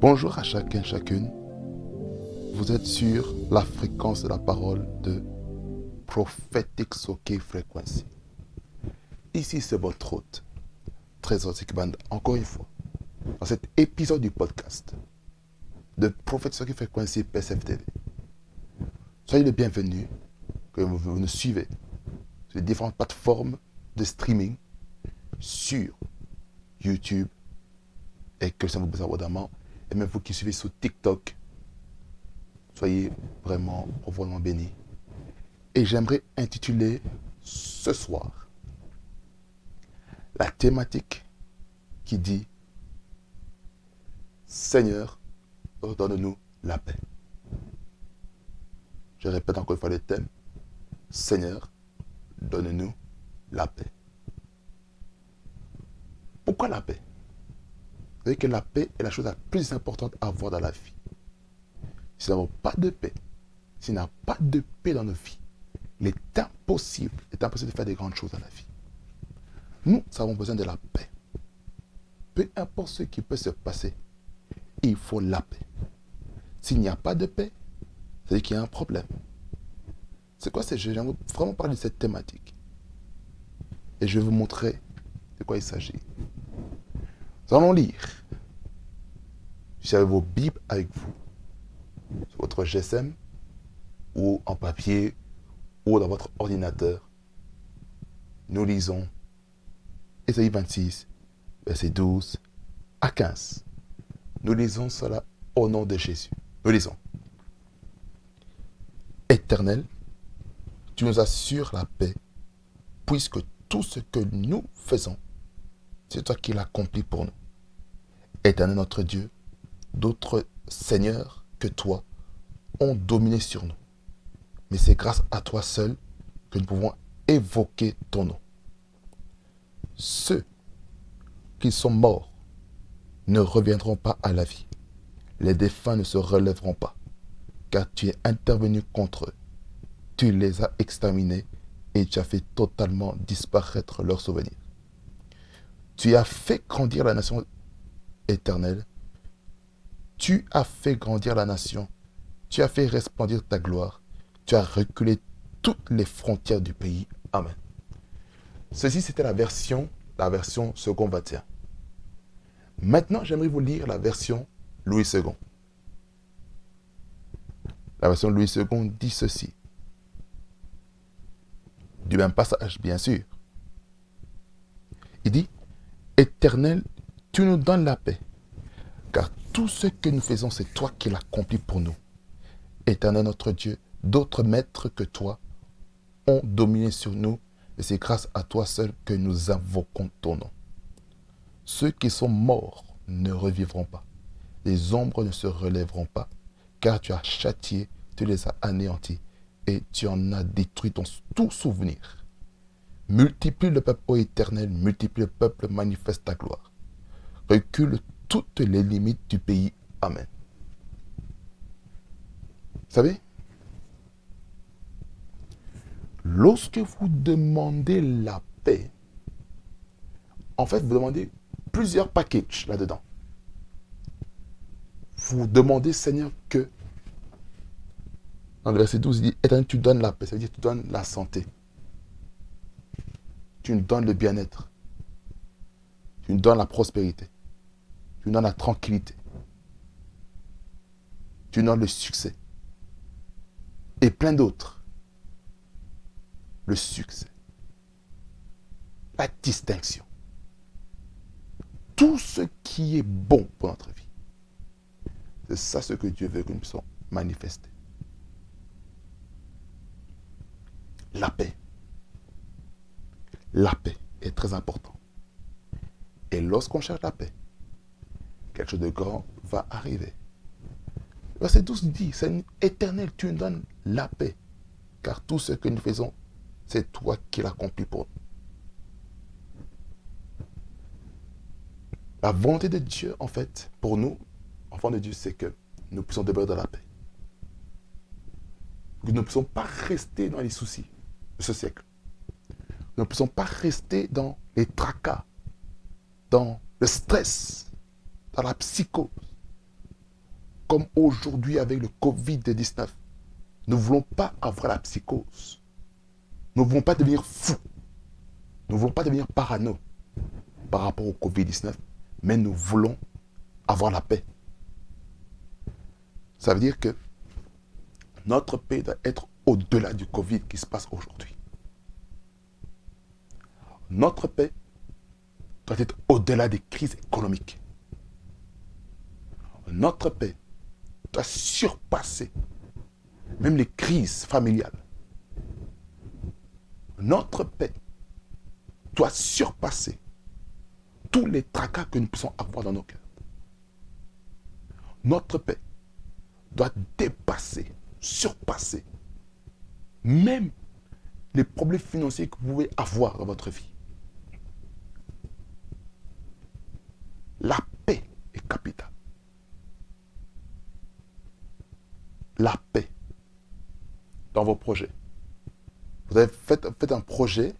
Bonjour à chacun, chacune. Vous êtes sur la fréquence de la parole de Prophetic Soke Frequency. Ici, c'est votre hôte, Trésor Band, encore une fois, dans cet épisode du podcast de Prophetic Soke Frequency PSF TV. Soyez les bienvenus, que vous nous suivez sur les différentes plateformes de streaming sur YouTube et que ça vous besoin abondamment et même vous qui suivez sur TikTok, soyez vraiment profondément bénis. Et j'aimerais intituler ce soir la thématique qui dit Seigneur, donne-nous la paix. Je répète encore une fois le thème. Seigneur, donne-nous la paix. Pourquoi la paix? Savez que la paix est la chose la plus importante à avoir dans la vie. Si nous n'avons pas de paix, s'il n'y a pas de paix dans nos vies, il est impossible, il est impossible de faire des grandes choses dans la vie. Nous avons besoin de la paix. Peu importe ce qui peut se passer, il faut la paix. S'il n'y a pas de paix, c'est qu'il y a un problème. C'est quoi J'aimerais vraiment parler de cette thématique. Et je vais vous montrer de quoi il s'agit. Nous allons lire. Si vous avez vos Bibles avec vous, sur votre GSM, ou en papier, ou dans votre ordinateur, nous lisons Ésaïe 26, verset 12 à 15. Nous lisons cela au nom de Jésus. Lisons. Éternel, tu nous assures la paix, puisque tout ce que nous faisons, c'est toi qui l'accomplis pour nous. Éternel notre Dieu, d'autres seigneurs que toi ont dominé sur nous. Mais c'est grâce à toi seul que nous pouvons évoquer ton nom. Ceux qui sont morts ne reviendront pas à la vie. Les défunts ne se relèveront pas, car tu es intervenu contre eux. Tu les as exterminés et tu as fait totalement disparaître leurs souvenirs. Tu as fait grandir la nation éternelle. Tu as fait grandir la nation. Tu as fait resplendir ta gloire. Tu as reculé toutes les frontières du pays. Amen. Ceci, c'était la version, la version second 21. Maintenant, j'aimerais vous lire la version Louis II. La version Louis II dit ceci. Du même passage, bien sûr. Il dit, Éternel, tu nous donnes la paix. Car tout ce que nous faisons, c'est toi qui l'accomplis pour nous. Éternel notre Dieu, d'autres maîtres que toi ont dominé sur nous, et c'est grâce à toi seul que nous invoquons ton nom. Ceux qui sont morts ne revivront pas. Les ombres ne se relèveront pas, car tu as châtié, tu les as anéantis, et tu en as détruit ton tout souvenir. Multiplie le peuple, ô éternel, multiplie le peuple, manifeste ta gloire. Recule toutes les limites du pays. Amen. Vous savez, lorsque vous demandez la paix, en fait, vous demandez plusieurs packages là-dedans. Vous demandez, Seigneur, que, dans le verset 12, il dit, Éternel, tu donnes la paix, ça veut dire tu donnes la santé. Tu nous donnes le bien-être. Tu nous donnes la prospérité. Tu nous donnes la tranquillité. Tu nous donnes le succès. Et plein d'autres. Le succès. La distinction. Tout ce qui est bon pour notre vie. C'est ça ce que Dieu veut que nous puissions manifester. La paix. La paix est très important. Et lorsqu'on cherche la paix, quelque chose de grand va arriver. Verset 12 dit, c'est éternel, tu nous donnes la paix, car tout ce que nous faisons, c'est toi qui l'accomplis pour nous. La volonté de Dieu, en fait, pour nous, enfants de Dieu, c'est que nous puissions demeurer dans la paix. Nous ne pouvons pas rester dans les soucis de ce siècle. Nous ne pouvons pas rester dans les tracas, dans le stress, dans la psychose. Comme aujourd'hui avec le Covid-19. Nous ne voulons pas avoir la psychose. Nous ne voulons pas devenir fous. Nous ne voulons pas devenir parano par rapport au Covid-19, mais nous voulons avoir la paix. Ça veut dire que notre paix doit être au-delà du Covid qui se passe aujourd'hui. Notre paix doit être au-delà des crises économiques. Notre paix doit surpasser même les crises familiales. Notre paix doit surpasser tous les tracas que nous puissions avoir dans nos cœurs. Notre paix doit dépasser, surpasser même les problèmes financiers que vous pouvez avoir dans votre vie. La paix est capitale. La paix dans vos projets. Vous avez fait, un projet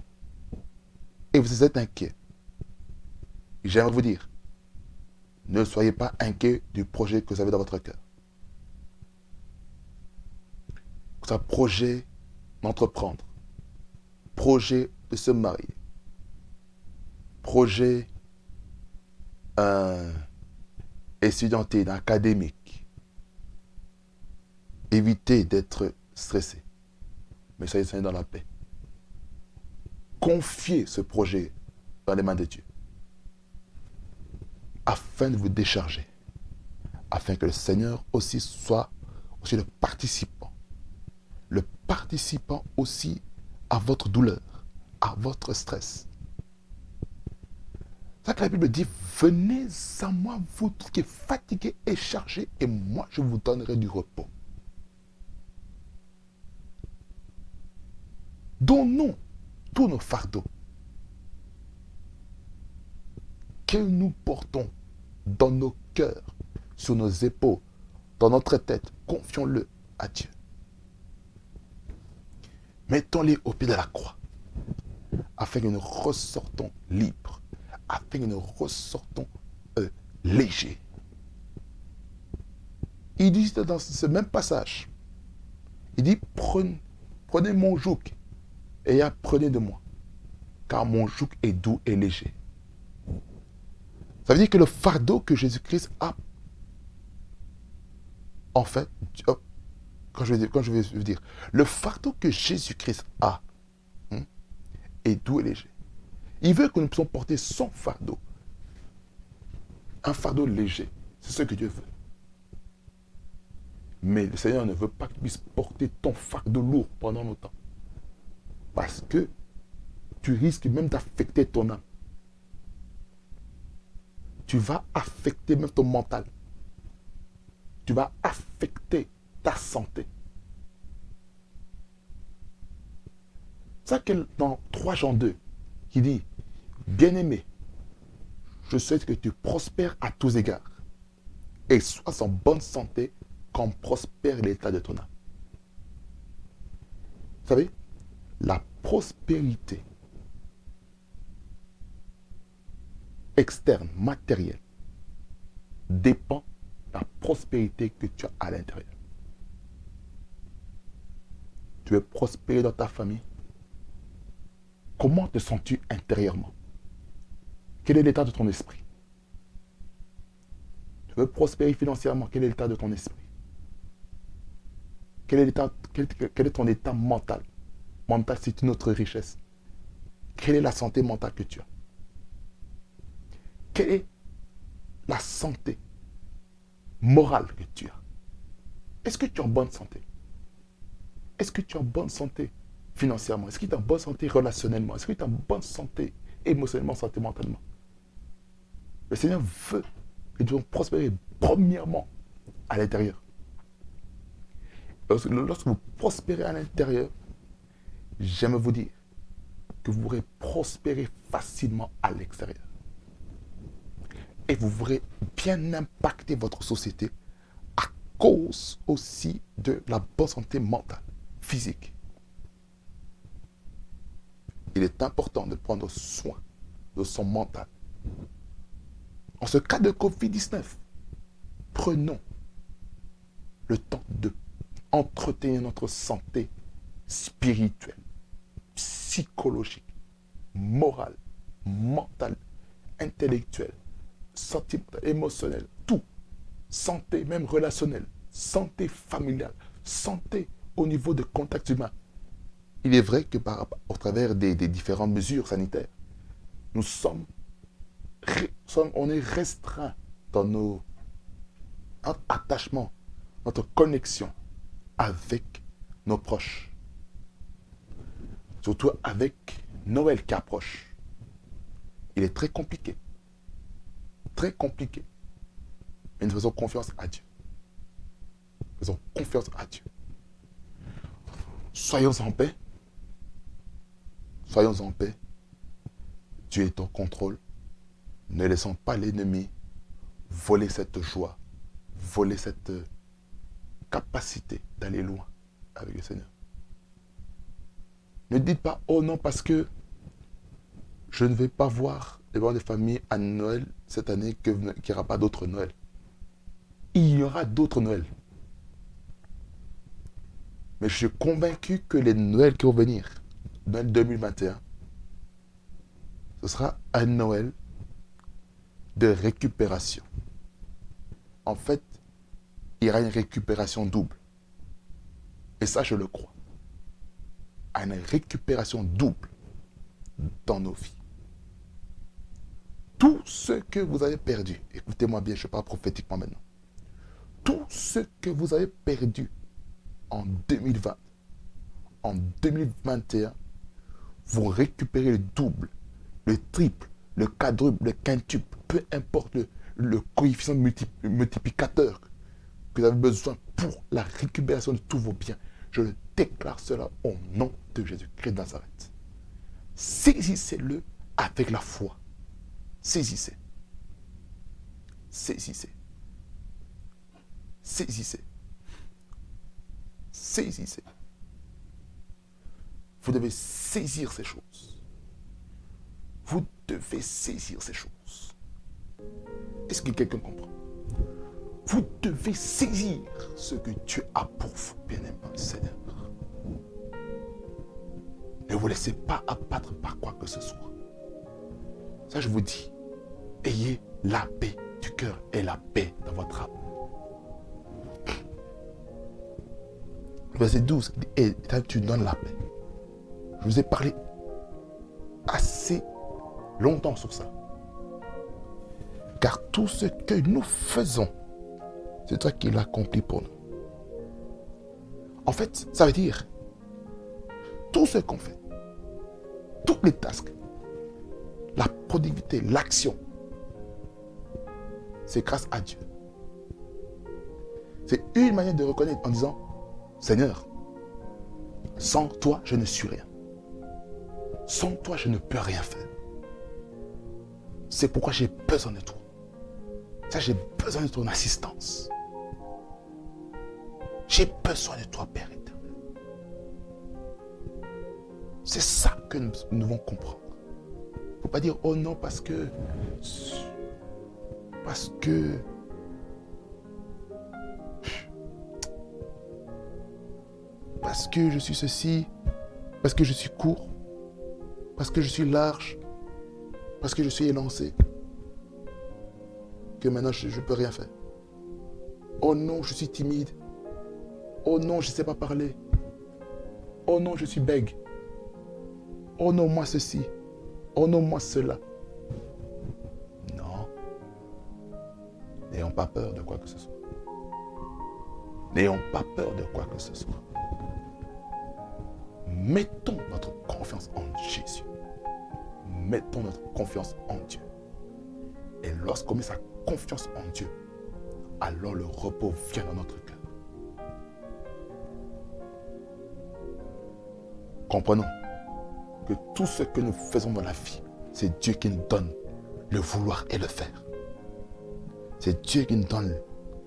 et vous êtes inquiet. J'aimerais vous dire, ne soyez pas inquiet du projet que vous avez dans votre cœur. Un projet d'entreprendre, projet de se marier, projet euh, étudiantin, académique. Évitez d'être stressé, mais soyez dans la paix. Confiez ce projet dans les mains de Dieu. Afin de vous décharger, afin que le Seigneur aussi soit aussi le participant, le participant aussi à votre douleur, à votre stress. C'est que la Bible dit, venez à moi, vous qui êtes fatigués et chargés, et moi je vous donnerai du repos. Donnons tous nos fardeaux que nous portons dans nos cœurs, sur nos épaules, dans notre tête. Confions-le à Dieu. Mettons-les au pied de la croix, afin que nous ressortons libres, afin que nous ressortons euh, légers. Il dit dans ce même passage, il dit, prenez, mon joug et apprenez de moi, car mon joug est doux et léger. Ça veut dire que le fardeau que Jésus-Christ a, en fait, quand je quand je vais dire le fardeau que Jésus-Christ a hein, est doux et léger. Il veut que nous puissions porter son fardeau. Un fardeau léger. C'est ce que Dieu veut. Mais le Seigneur ne veut pas que tu puisses porter ton fardeau lourd pendant longtemps. Parce que tu risques même d'affecter ton âme tu vas affecter même ton mental. Tu vas affecter ta santé. Ça que dans 3 Jean 2, qui dit, bien-aimé, je souhaite que tu prospères à tous égards et sois en bonne santé quand prospère l'état de ton âme. Vous savez, la prospérité externe, matériel, dépend de la prospérité que tu as à l'intérieur. Tu veux prospérer dans ta famille. Comment te sens-tu intérieurement? Quel est l'état de ton esprit? Tu veux prospérer financièrement? Quel est l'état de ton esprit? Quel est, ton état mental? Mental, c'est une autre richesse. Quelle est la santé mentale que tu as? Quelle est la santé morale que tu as? Est-ce que tu es en bonne santé? Est-ce que tu es en bonne santé? Financièrement? Est-ce que tu es en bonne santé relationnellement? Est-ce que tu es en bonne santé émotionnellement, sentimentalement Le Seigneur veut que nous prospérer premièrement à l'intérieur. Lorsque vous prospérez à l'intérieur, j'aime vous dire que vous pourrez prospérer facilement à l'extérieur et vous pourrez bien impacter votre société à cause aussi de la bonne santé mentale. physique. Il est important de prendre soin de son mental. En ce cas de Covid-19, prenons le temps de entretenir notre santé spirituelle, psychologique, morale, mentale, intellectuelle, sentimentale, émotionnelle, tout. Santé même relationnelle, santé familiale, santé au niveau de contact humain. Il est vrai que par, au travers des, différentes mesures sanitaires, nous sommes, on est restreint dans nos, notre attachement, notre connexion avec nos proches. Surtout avec Noël qui approche. Il est très compliqué. Très compliqué. Mais nous faisons confiance à Dieu. Faisons confiance à Dieu. Soyons en paix. Soyons en paix. Dieu est en contrôle. Ne laissons pas l'ennemi voler cette joie, voler cette capacité d'aller loin avec le Seigneur. Ne dites pas, oh non, parce que je ne vais pas voir les membres de famille à Noël cette année, qu'il n'y aura pas d'autres Noël. Il y aura d'autres Noëls. Mais je suis convaincu que les Noëls qui vont venir, Noël 2021, ce sera un Noël de récupération. En fait, il y aura une récupération double. Et ça, je le crois. Une récupération double dans nos vies. Tout ce que vous avez perdu, écoutez-moi bien, je parle prophétiquement maintenant. Tout ce que vous avez perdu en 2020, en 2021, vous récupérez le double, le triple, le quadruple, le quintuple, peu importe le, coefficient multiplicateur que vous avez besoin pour la récupération de tous vos biens. Je le déclare cela au nom de Jésus-Christ de Nazareth. Saisissez-le avec la foi. Saisissez. Saisissez. Saisissez saisissez. Vous devez saisir ces choses. Vous devez saisir ces choses. Est-ce que quelqu'un comprend? Vous devez saisir ce que Dieu a pour vous, bien-aimé Seigneur. Ne vous laissez pas abattre par quoi que ce soit. Ça, je vous dis, ayez la paix du cœur et la paix dans votre âme. verset 12, et tu donnes la paix. Je vous ai parlé assez longtemps sur ça. Car tout ce que nous faisons, c'est toi qui l'accomplis pour nous. En fait, ça veut dire, tout ce qu'on fait, toutes les tasks, la productivité, l'action, c'est grâce à Dieu. C'est une manière de reconnaître en disant, Seigneur, sans toi, je ne suis rien. Sans toi, je ne peux rien faire. C'est pourquoi j'ai besoin de toi. Ça, j'ai besoin de ton assistance. J'ai besoin de toi, Père éternel. C'est ça que nous, devons comprendre. Il ne faut pas dire, oh non, parce que... Parce que parce que je suis ceci, parce que je suis court, parce que je suis large, parce que je suis élancé, que maintenant je ne peux rien faire. Oh non, je suis timide. Oh non, je ne sais pas parler. Oh non, je suis bègue. Oh non, moi ceci. Oh non, moi cela. Non. N'ayons pas peur de quoi que ce soit. N'ayons pas peur de quoi que ce soit. Mettons notre confiance en Jésus. Mettons notre confiance en Dieu. Et lorsqu'on met sa confiance en Dieu, alors le repos vient dans notre cœur. Comprenons que tout ce que nous faisons dans la vie, c'est Dieu qui nous donne le vouloir et le faire. C'est Dieu qui nous donne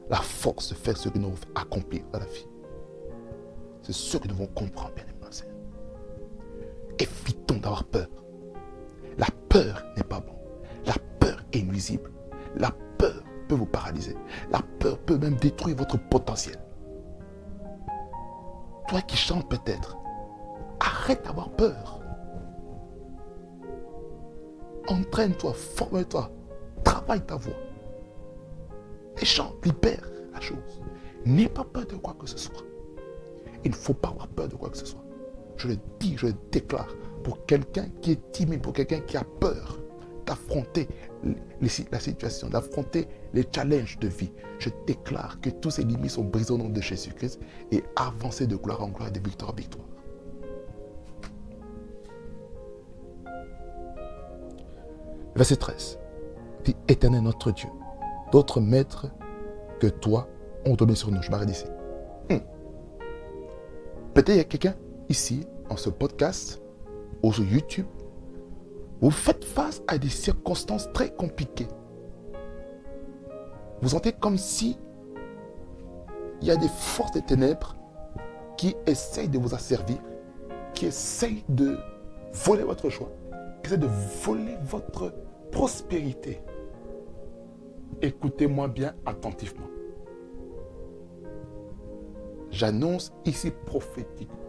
la force de faire ce que nous accomplir dans la vie. C'est ce que nous devons comprendre, bien aimé Seigneur. Évitons d'avoir peur. La peur n'est pas bon. La peur est nuisible. La peur peut vous paralyser. La peur peut même détruire votre potentiel. Toi qui chantes peut-être, arrête d'avoir peur. Entraîne-toi, forme-toi, travaille ta voix. Et chante, libère la chose. N'aie pas peur de quoi que ce soit. Il ne faut pas avoir peur de quoi que ce soit. Je le dis, je le déclare pour quelqu'un qui est timide, pour quelqu'un qui a peur d'affronter la situation, d'affronter les challenges de vie. Je déclare que tous ces limites sont brisées au nom de Jésus-Christ et avancer de gloire en gloire et de victoire en victoire. Verset 13. Dit Éternel notre Dieu, d'autres maîtres que toi ont donné sur nous. Je m'arrête ici. Hmm. Peut-être il y a quelqu'un ici, en ce podcast, sur YouTube, vous faites face à des circonstances très compliquées. Vous sentez comme si il y a des forces des ténèbres qui essayent de vous asservir, qui essayent de voler votre choix, qui essayent de voler votre prospérité. Écoutez-moi bien attentivement. J'annonce ici prophétiquement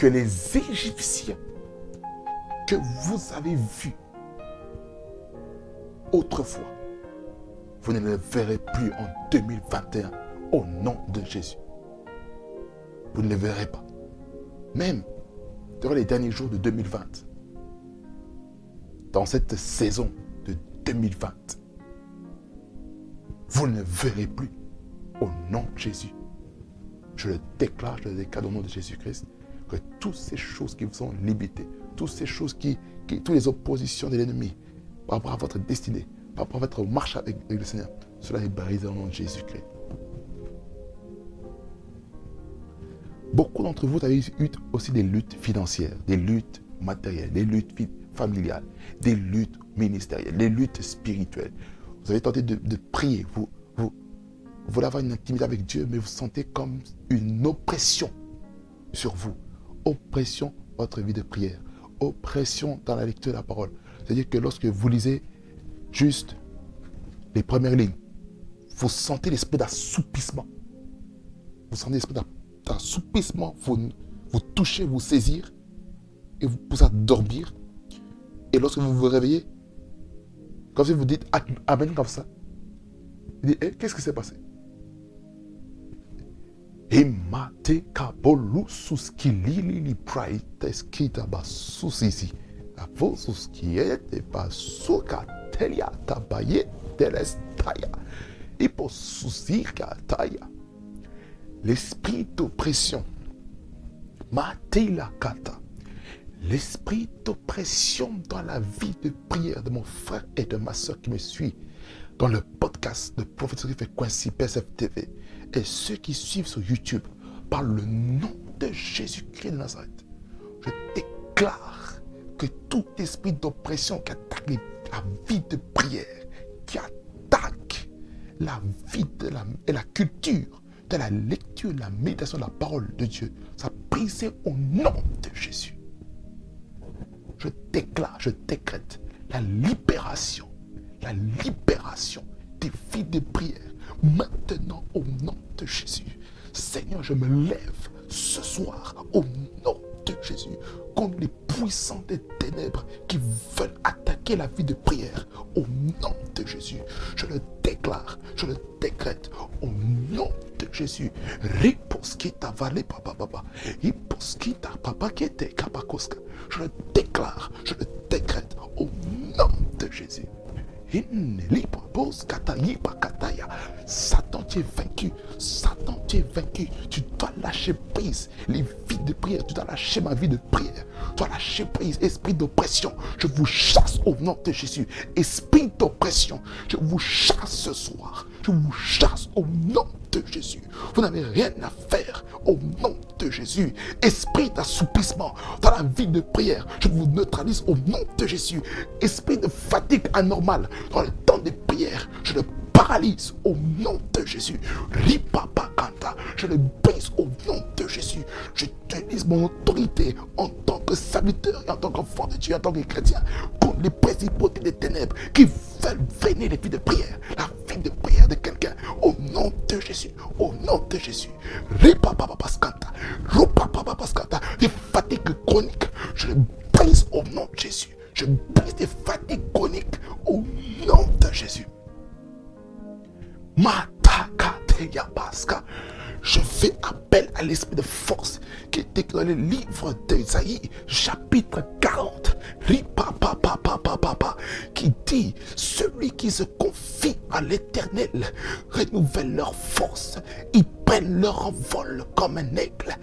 que les Égyptiens que vous avez vus autrefois, vous ne les verrez plus en 2021 au nom de Jésus. Vous ne les verrez pas. Même durant les derniers jours de 2020, dans cette saison de 2020, vous ne verrez plus au nom de Jésus. Je le déclare, je le déclare au nom de Jésus-Christ, que toutes ces choses qui vous sont limitées, toutes ces choses qui, qui toutes les oppositions de l'ennemi par rapport à votre destinée, par rapport à votre marche avec, le Seigneur, cela est brisé au nom de Jésus-Christ. Beaucoup d'entre vous avez eu aussi des luttes financières, des luttes matérielles, des luttes familiales, des luttes ministérielles, des luttes spirituelles. Vous avez tenté de, prier, vous, vous, vous voulez avoir une intimité avec Dieu, mais vous sentez comme une oppression sur vous. Oppression, votre vie de prière. Oppression dans la lecture de la parole. C'est-à-dire que lorsque vous lisez juste les premières lignes, vous sentez l'esprit d'assoupissement. Vous sentez l'esprit d'assoupissement, vous, vous touchez, vous saisir, et vous pouvez dormir. Et lorsque vous vous réveillez, comme si vous dites Amen comme ça, vous dites, eh, qu'est-ce qui s'est passé? Imate kabolu suskilili li praites kita basusisi. Avosus kiete basuka telia tabaye telestaya. Iposusika taya. L'esprit d'oppression. Matela kata. L'esprit d'oppression dans la vie de prière de mon frère et de ma soeur qui me suit dans le podcast de prophétie fait Quincy PSFTV et ceux qui suivent sur YouTube par le nom de Jésus-Christ de Nazareth. Je déclare que tout esprit d'oppression qui attaque la vie de prière, qui attaque la vie de la, et la culture de la lecture, de la méditation de la parole de Dieu, ça brisé au nom de Jésus. Je déclare, je décrète la libération, la libération des vies de prière maintenant au nom de Jésus. Seigneur, je me lève ce soir au nom de Jésus contre les puissants des ténèbres qui veulent attaquer la vie de prière au nom de Jésus. Je le déclare, je le décrète au nom de Jésus. Papa. Je le déclare, je le décrète au nom de Jésus. Satan, tu es vaincu. Satan, tu vaincu. Tu dois lâcher prise. Les vies de prière, tu dois lâcher ma vie de prière. Tu dois lâcher prise. Esprit d'oppression, je vous chasse au nom de Jésus. Esprit d'oppression, je vous chasse ce soir. Je vous chasse au nom de Jésus. Vous n'avez rien à faire au nom de Jésus. Esprit d'assouplissement dans la vie de prière, je vous neutralise au nom de Jésus. Esprit de fatigue anormale dans le temps de prière, je le paralyse au nom de Jésus. Je le brise au mon autorité en tant que serviteur et en tant qu'enfant de Dieu, en tant que chrétien, contre les principautés des ténèbres qui veulent freiner les vies de prière, la vie de prière de quelqu'un. Au nom de Jésus, au nom de Jésus. Des fatigues chroniques, je les brise au nom de Jésus. Je brise des fatigues chroniques au nom de Jésus. Je fais appel à l'esprit de force qui est dans le livre d'Esaïe, chapitre 40, qui dit Celui qui se confie à l'éternel renouvelle leur force, ils prennent leur envol comme un aigle.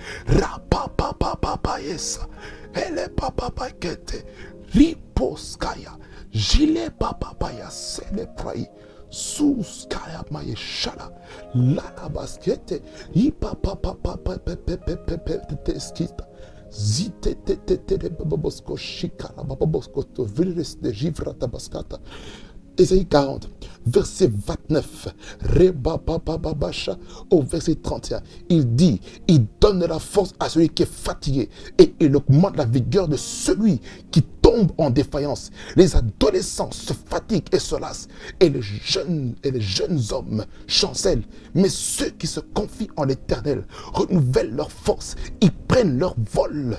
Riposkaya, gilet c'est le Jesus, Karamayeshara, Larabasquete, Ipa, Papa, to Pepe, de Pepe, Tesquita. Esse aí count. Te de babosko shikara babosko to virus de givra tabaskata Ésaïe 40, verset 29, au verset 31, il dit, il donne la force à celui qui est fatigué et il augmente la vigueur de celui qui tombe en défaillance. Les adolescents se fatiguent et se lassent et les jeunes, et hommes chancellent. Mais ceux qui se confient en l'éternel renouvellent leur force, ils prennent leur vol.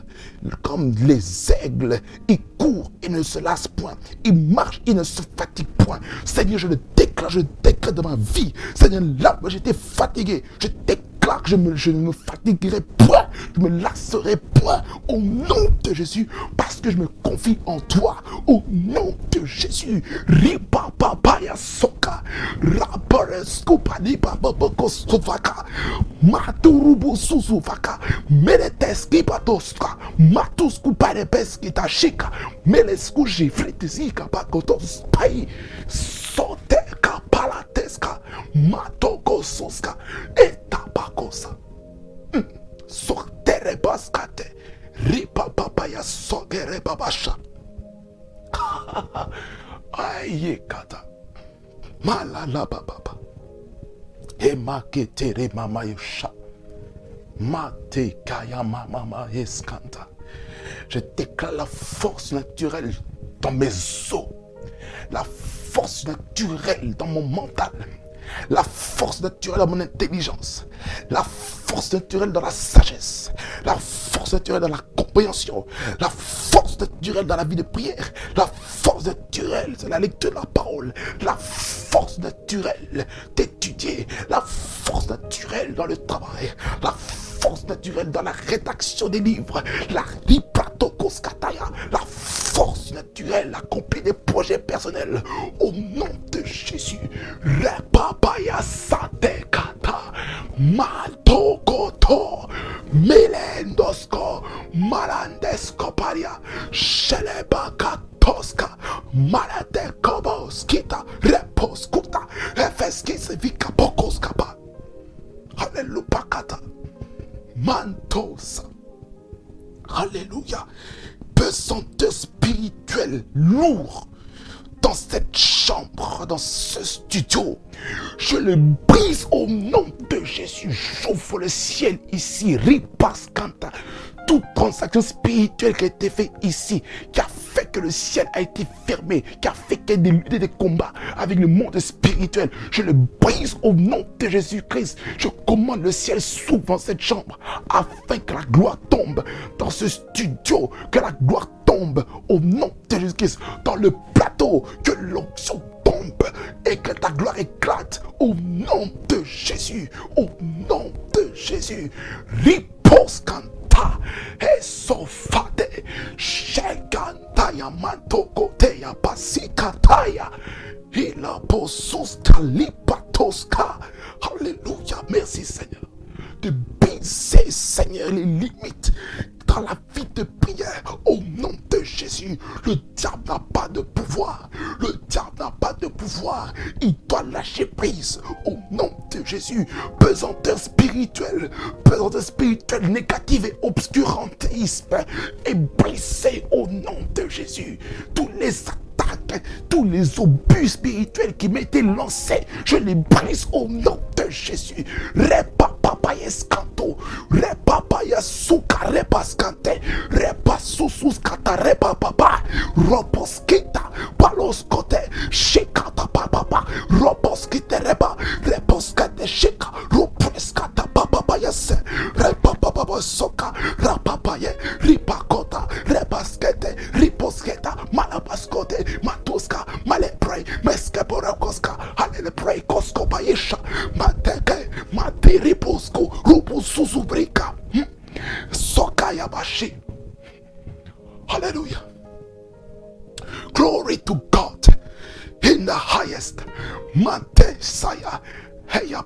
Comme les aigles, ils courent et ne se lassent point, ils marchent, ils ne se fatiguent point. Seigneur, je le je déclare de ma vie. Seigneur, là j'étais fatigué, je déclare que je, me, ne me fatiguerai point, je me lasserai point au nom de Jésus, parce que je me confie en toi, au nom de Jésus. Ripa papa ya soka, raporeskupa ni baboko sovaka, maturubu susuvaka, meleteski patoska, matusku parepeski tashika, melesku jifritizika pakotos pai, soteka palateska, matoko soska, etapakosa. Mm. Sortere baskate. Ripa papaya sogere babasha. Aye kata. Malala bababa. Emaketere mama yosha. Mate kaya mama eskanta. Je déclare la force naturelle dans mes os. La force naturelle dans mon mental. La force naturelle dans mon intelligence, la force naturelle dans la sagesse, la force naturelle dans la compréhension, la force naturelle dans la vie de prière, la force naturelle c'est la lecture de la parole, la force naturelle d'étudier, la force naturelle dans le travail, la force naturelle dans la rédaction des livres, la la force naturelle accomplir des projets personnels au nom de Jésus. Repapaya satekata, matokoto, melendosko, malandesko paria, shelebakatoska, maladekoboskita, spirituelle qui a été faite ici, qui a fait que le ciel a été fermé, qui a fait qu'il y ait des, combats avec le monde spirituel, je le brise au nom de Jésus-Christ. Je commande le ciel s'ouvre dans cette chambre afin que la gloire tombe dans ce studio, que la gloire tombe au nom de Jésus-Christ dans le plateau, que l'onction tombe et que ta gloire éclate au nom de Jésus, au nom de Jésus. Ripos canta, esofate, shekantaya mantokoteya pasikataya, ila posus kalipatoska. Alléluia, merci Seigneur de briser, Seigneur, les limites dans la vie de prière au nom de Jésus. Le diable n'a pas de Il doit lâcher prise au nom de Jésus. Pesanteur spirituelle, pesanteur spirituelle négative et obscurantisme est brisé au nom de Jésus. Tous les tous les obus spirituels qui m'étaient lancés, je les brise au nom de Jésus. Repa papa escanto, repa Paya suka repas kante. Repas susus Hallelujah. Glory to God in the highest. Mante saya heya.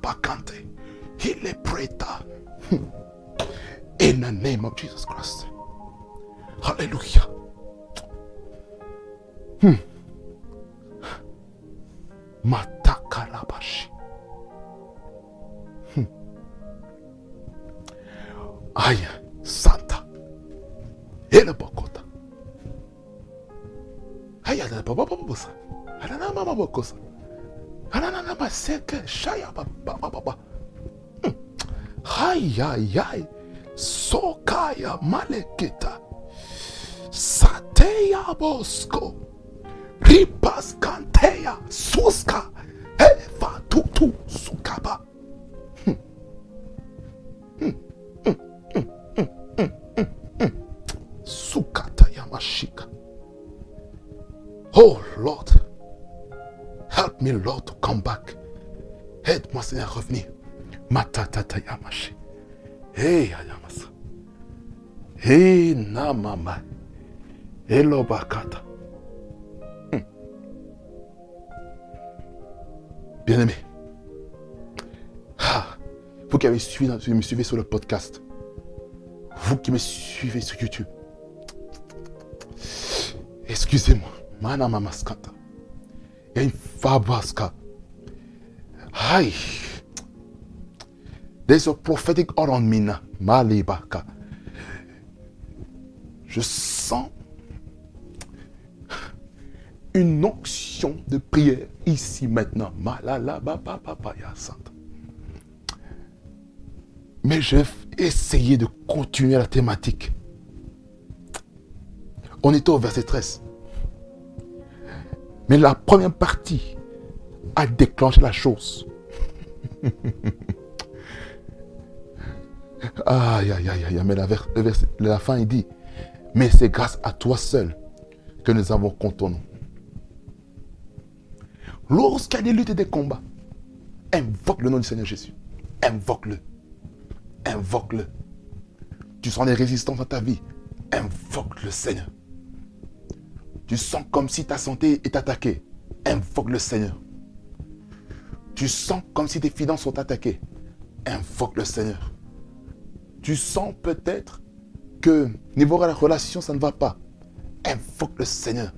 Hile preta. In the name of Jesus Christ. Hallelujah. Hmm. Matakarabashi. kosa. Ananamaseke shaya babababa hayayay hmm. sokaya maleketa sateya bosko. Ripaskanteya suska. Hello Bakata. Hmm. Bien-aimé. Ah, vous qui avez suivi, me suivez sur le podcast. Vous qui me suivez sur YouTube. Excusez-moi. Mana mamaskata. Il y a une fabaska. Aïe. There's a prophetic oil on me now. Malibaka. Je sens une onction de prière ici maintenant. Mais je vais essayer de continuer la thématique. On était au verset 13. Mais la première partie a déclenché la chose. aïe, aïe, aïe, aïe. Mais la, verset- la fin, il dit, mais c'est grâce à toi seul que nous avons contourné. Lorsqu'il y a des luttes et des combats, invoque le nom du Seigneur Jésus. Invoque-le. Invoque-le. Tu sens des résistances dans ta vie. Invoque le Seigneur. Tu sens comme si ta santé est attaquée. Invoque le Seigneur. Tu sens comme si tes finances sont attaquées. Invoque le Seigneur. Tu sens peut-être que niveau la relation, ça ne va pas. Invoque le Seigneur.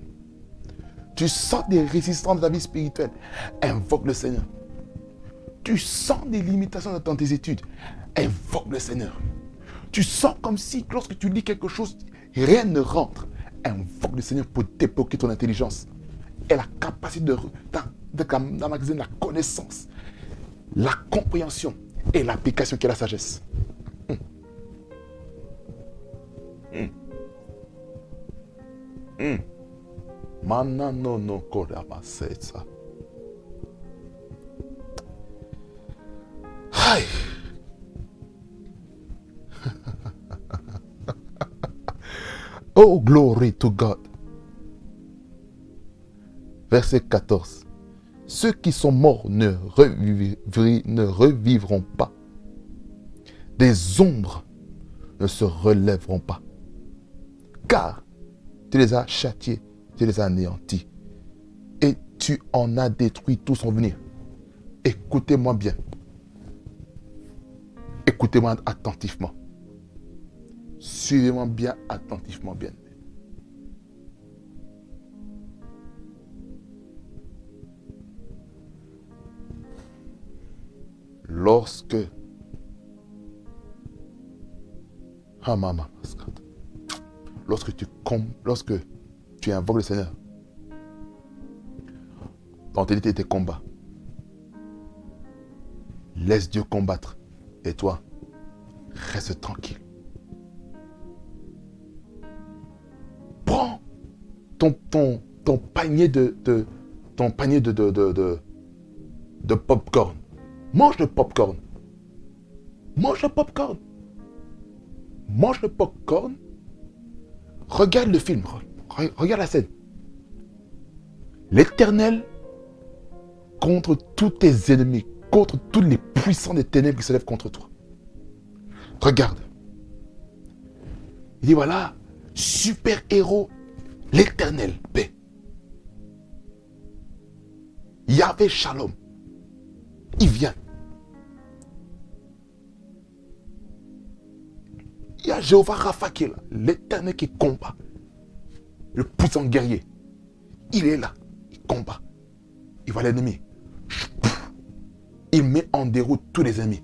Tu sens des résistances dans ta vie spirituelle. Invoque le Seigneur. Tu sens des limitations dans tes études. Invoque le Seigneur. Tu sens comme si lorsque tu lis quelque chose, rien ne rentre. Invoque le Seigneur pour débloquer ton intelligence et la capacité de, de- la connaissance, la compréhension et l'application qui est la sagesse. Aïe. oh, glory to God. Verset 14. Ceux qui sont morts ne, ne revivront pas. Des ombres ne se relèveront pas. Car tu les as châtiés, tu les as anéantis. Et tu en as détruit tout son venir. Écoutez-moi bien. Écoutez-moi attentivement. Suivez-moi bien attentivement, bien. Lorsque Ah, maman, lorsque tu lorsque tu invoques le Seigneur. Dans tes tes combats. Laisse Dieu combattre. Et toi, reste tranquille. Prends ton, ton, ton panier de, ton panier de, de, de, de, de popcorn. Mange le popcorn. Mange le popcorn. Mange le popcorn. Regarde le film. Re- Regarde la scène. L'éternel contre tous tes ennemis, contre tous les puissants des ténèbres qui se lèvent contre toi. Regarde. Il dit voilà, super héros, l'éternel paix. Yahvé Shalom. Il vient. Il y a Jéhovah Rapha qui là, l'éternel qui combat. Le puissant guerrier. Il est là, il combat. Il voit l'ennemi. Il met en déroute tous les ennemis.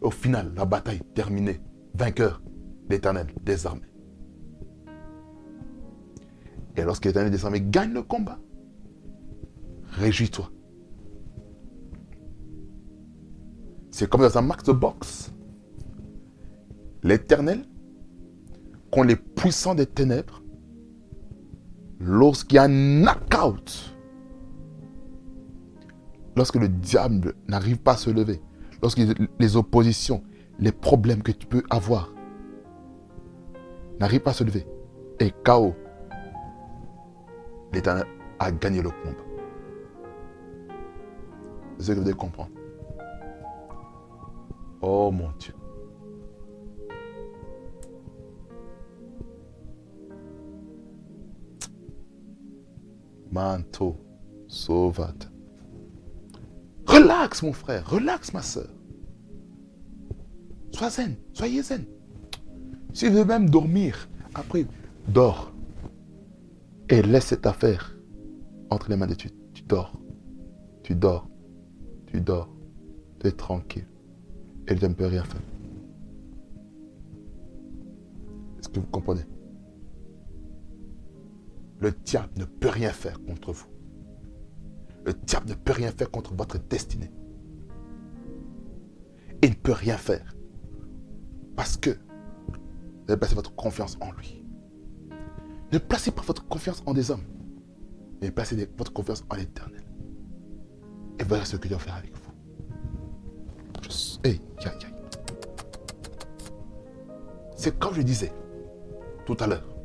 Au final, la bataille terminée. Vainqueur, l'éternel des armées. Et lorsque l'éternel des armées gagne le combat, réjouis-toi. C'est comme dans un match de boxe. L'éternel, les puissants des ténèbres, lorsqu'il y a un knockout, lorsque le diable n'arrive pas à se lever, lorsque les oppositions, les problèmes que tu peux avoir n'arrivent pas à se lever, et chaos, l'éternel a gagné le combat. C'est ce que vous devez comprendre. Oh mon Dieu. Manto sauvate. Relax mon frère, relax ma soeur. Sois zen, soyez zen. Si vous même dormir, après, dors. Et laisse cette affaire entre les mains de Dieu. Tu dors. Tu dors. Tu dors. Tu es tranquille. Et Dieu ne peut rien faire. Est-ce que vous comprenez? Le diable ne peut rien faire contre vous. Le diable ne peut rien faire contre votre destinée. Il ne peut rien faire. Parce que vous avez placé votre confiance en lui. Ne placez pas votre confiance en des hommes, mais placez votre confiance en l'éternel. Et voilà ce que Dieu va faire avec vous. Hey. C'est comme je disais tout à l'heure.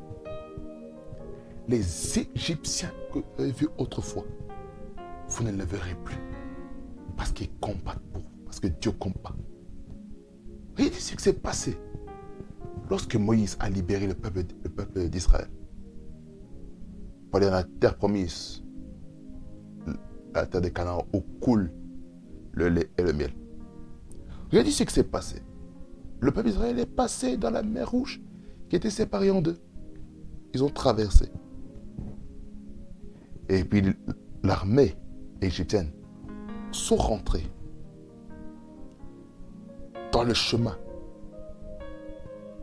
Les Égyptiens que vous avez vus autrefois, vous ne les verrez plus. Parce qu'ils combattent pour vous. Parce que Dieu combat. Voyez ce qui s'est passé lorsque Moïse a libéré le peuple, le peuple d'Israël. Pour aller dans la terre promise, la terre des Canaan, où coule le lait et le miel. Regardez ce qui s'est passé. Le peuple d'Israël est passé dans la mer Rouge, qui était séparée en deux. Ils ont traversé. Et puis l'armée égyptienne sont rentrés dans le chemin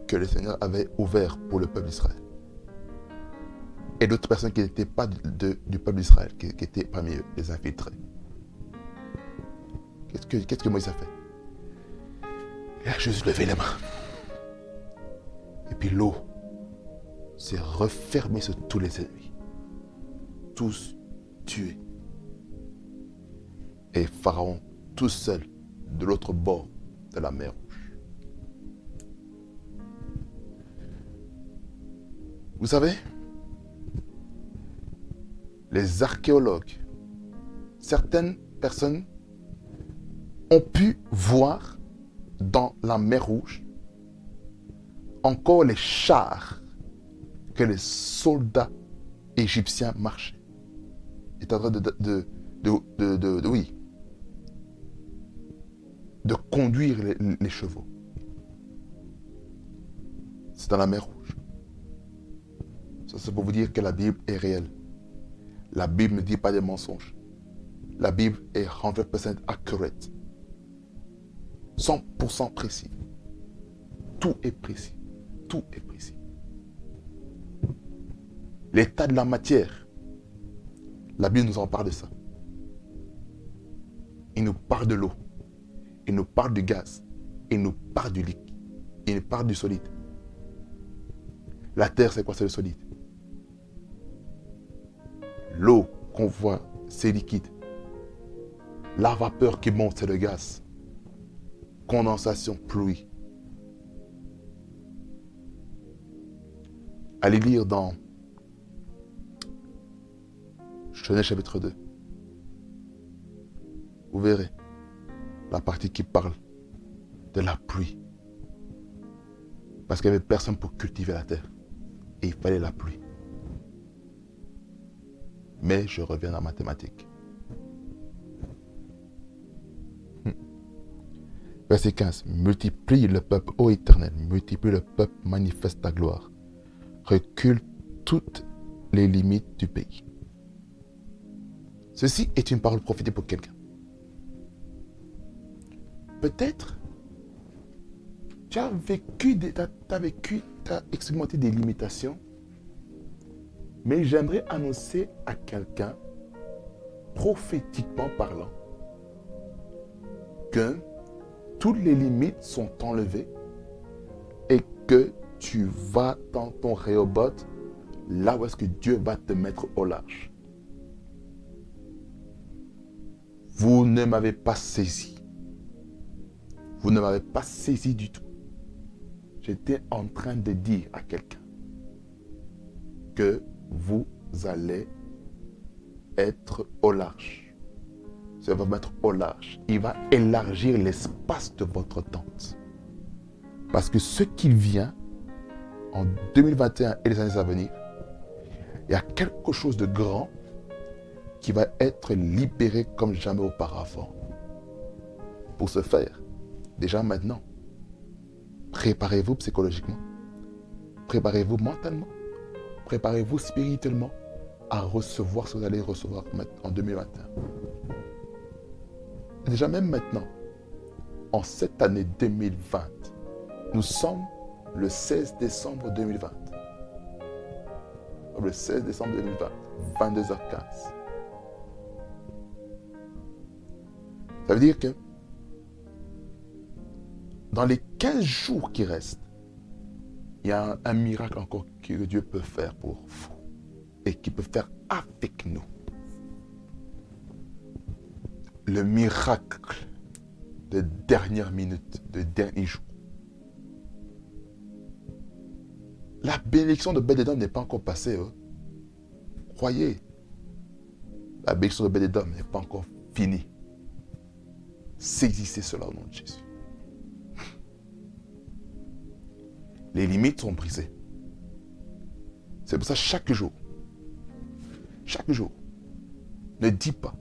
que le Seigneur avait ouvert pour le peuple d'Israël. Et d'autres personnes qui n'étaient pas du peuple d'Israël, qui, qui étaient parmi eux, les infiltrés. Qu'est-ce que, qu'est-ce que Moïse a fait? Il a juste levé les mains. Et puis l'eau s'est refermée sur tous les ennemis. Tous tués. Et Pharaon, tout seul, de l'autre bord de la mer Rouge. Vous savez, les archéologues, certaines personnes ont pu voir dans la mer Rouge encore les chars que les soldats égyptiens marchaient. Étaient en train de- de- de- de- oui, de conduire les, les chevaux. C'est dans la mer Rouge. Ça, c'est pour vous dire que la Bible est réelle. La Bible ne dit pas des mensonges. La Bible est 100% accurate. 100% précis. Tout est précis. Tout est précis. L'état de la matière. La Bible nous en parle de ça. Il nous parle de l'eau. Il nous parle du gaz. Il nous parle du liquide. Il nous parle du solide. La terre, c'est quoi? C'est le solide. L'eau qu'on voit, c'est liquide. La vapeur qui monte, c'est le gaz. Condensation, pluie. Allez lire dans Genèse chapitre 2. Vous verrez la partie qui parle de la pluie. Parce qu'il n'y avait personne pour cultiver la terre. Et il fallait la pluie. Mais je reviens en mathématiques. Hmm. Verset 15. Multiplie le peuple, ô éternel, multiplie le peuple, manifeste ta gloire. Recule toutes les limites du pays. Ceci est une parole prophétique pour quelqu'un. Peut-être tu as vécu, as, vécu, as expérimenté des limitations, mais j'aimerais annoncer à quelqu'un, prophétiquement parlant, que toutes les limites sont enlevées et que tu vas dans ton réobot là où est-ce que Dieu va te mettre au large. Vous ne m'avez pas saisi. Vous ne m'avez pas saisi du tout. J'étais en train de dire à quelqu'un que vous allez être au large. Ça va mettre au large. Il va élargir l'espace de votre tente. Parce que ce qui vient en 2021 et les années à venir, il y a quelque chose de grand qui va être libéré comme jamais auparavant. Pour ce faire, déjà maintenant, préparez-vous psychologiquement, préparez-vous mentalement, préparez-vous spirituellement à recevoir ce que vous allez recevoir en 2021. déjà même maintenant, en cette année 2020, nous sommes le 16 décembre 2020. Le 16 décembre 2020, 22h15. Ça veut dire que dans les 15 jours qui restent, il y a un, miracle encore que Dieu peut faire pour vous et qui peut faire avec nous. Le miracle de dernière minute, de dernier jour. La bénédiction de Bédédom n'est pas encore passée. Hein. Croyez. La bénédiction de Bédédom n'est pas encore finie. Saisissez cela au nom de Jésus. Les limites sont brisées. C'est pour ça chaque jour, chaque jour, ne dis pas,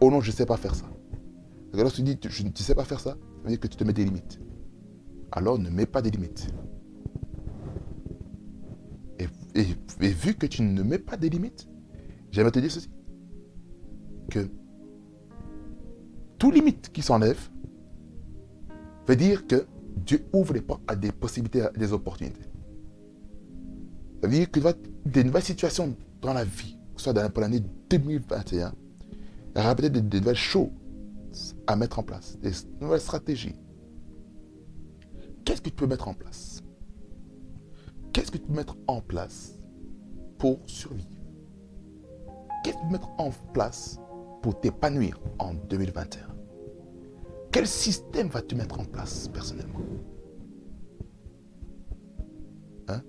oh non, je ne sais pas faire ça. Parce que lorsque tu dis, je ne sais pas faire ça, ça veut dire que tu te mets des limites. Alors ne mets pas des limites. Et, vu que tu ne mets pas des limites, j'aimerais te dire ceci. Que limite qui s'enlève veut dire que Dieu ouvre les portes à des possibilités, des opportunités. Ça veut dire va des nouvelles situations dans la vie, que soit dans, pour l'année 2021, il y peut-être des, nouvelles choses à mettre en place, des nouvelles stratégies. Qu'est-ce que tu peux mettre en place? Qu'est-ce que tu peux mettre en place pour survivre? Qu'est-ce que tu peux mettre en place pour t'épanouir en 2021 quel système vas-tu mettre en place personnellement hein?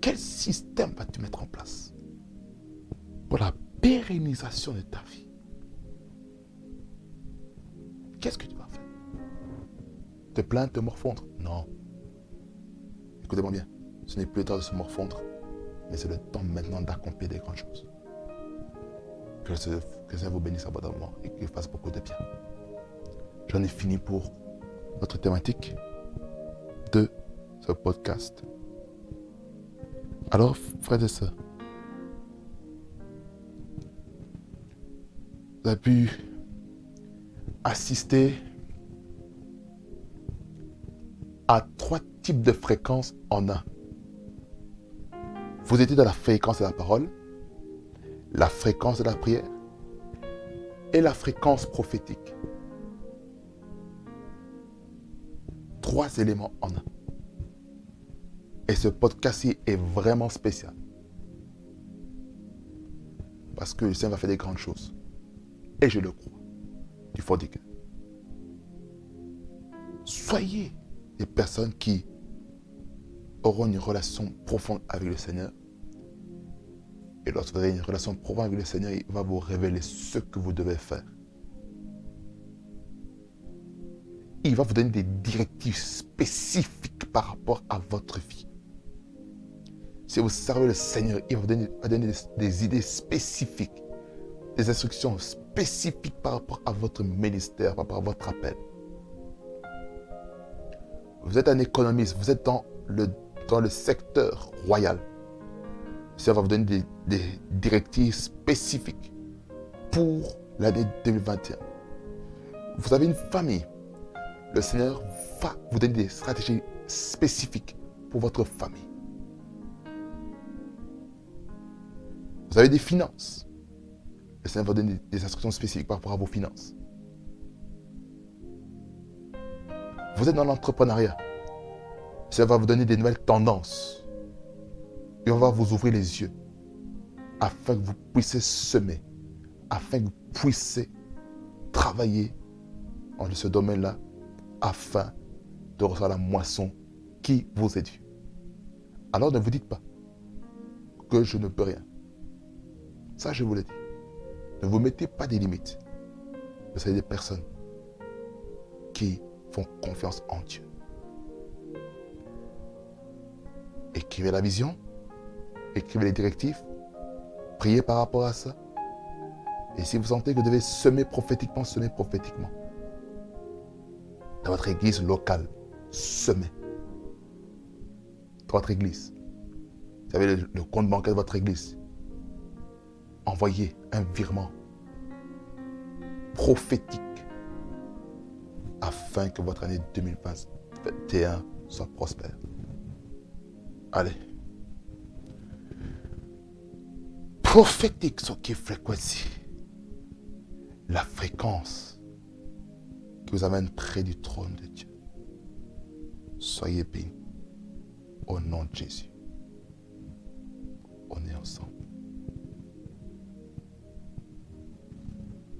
Quel système vas-tu mettre en place pour la pérennisation de ta vie Qu'est-ce que tu vas faire Te plaindre, te morfondre Non. Écoutez-moi bien. Ce n'est plus le temps de se morfondre, mais c'est le temps maintenant d'accomplir des grandes choses. Que, que ça vous bénisse abondamment et qu'il fasse beaucoup de bien. J'en ai fini pour notre thématique de ce podcast. Alors, frères et sœurs, vous avez pu assister à trois types de fréquences en un. Vous étiez dans la fréquence de la parole, la fréquence de la prière et la fréquence prophétique. Trois éléments en un. Et ce podcast-ci est vraiment spécial. Parce que le Seigneur va faire des grandes choses. Et je le crois. Du fond cœur. Soyez des personnes qui auront une relation profonde avec le Seigneur. Et lorsque vous avez une relation profonde avec le Seigneur, il va vous révéler ce que vous devez faire. Il va vous donner des directives spécifiques par rapport à votre vie. Si vous servez le Seigneur, il va vous donner, des, idées spécifiques, des instructions spécifiques par rapport à votre ministère, par rapport à votre appel. Vous êtes un économiste, vous êtes dans le, dans le secteur royal. Ça va vous donner des directives spécifiques pour l'année 2021. Vous avez une famille. Le Seigneur va vous donner des stratégies spécifiques pour votre famille. Vous avez des finances. Le Seigneur va donner des instructions spécifiques par rapport à vos finances. Vous êtes dans l'entrepreneuriat. Le Seigneur va vous donner des nouvelles tendances. Et va vous ouvrir les yeux afin que vous puissiez semer, afin que vous puissiez travailler en ce domaine-là, afin de recevoir la moisson qui vous est due. Alors ne vous dites pas que je ne peux rien. Ça, je vous le dis. Ne vous mettez pas des limites. Vous savez des personnes qui font confiance en Dieu. Écrivez la vision, écrivez les directives, priez par rapport à ça. Et si vous sentez que vous devez semer prophétiquement, semez prophétiquement. Dans votre église locale, semez. Dans votre église. Vous avez le, compte bancaire de votre église envoyez un virement prophétique afin que votre année 2021 soit prospère. Allez. Prophétique, ce qui est fréquence. La fréquence qui vous amène près du trône de Dieu. Soyez bénis. Au nom de Jésus. On est ensemble.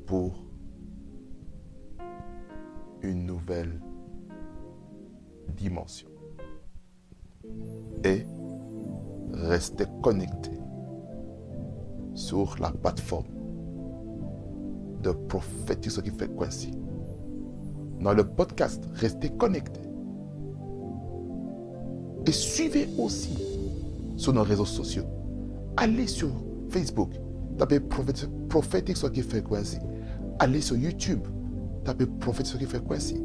pour une nouvelle dimension. Et restez connecté sur la plateforme de prophétique ce qui fait Quincy. Dans le podcast, restez connecté. Et suivez aussi sur nos réseaux sociaux. Allez sur Facebook, tapez qui fait Quincy. Allez sur YouTube, tapez Prophète qui Frequency.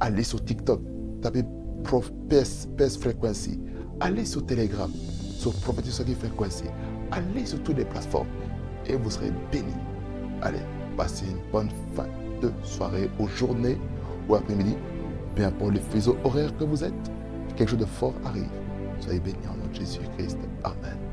Allez sur TikTok, tapez Frequency. Allez sur Telegram, sur Prophète qui Frequency. Allez sur toutes les plateformes et vous serez bénis. Allez, passez une bonne fin de soirée ou journée après-midi. Peu importe le fuseau horaire que vous êtes, quelque chose de fort arrive. Soyez bénis en nom de Jésus-Christ. Amen.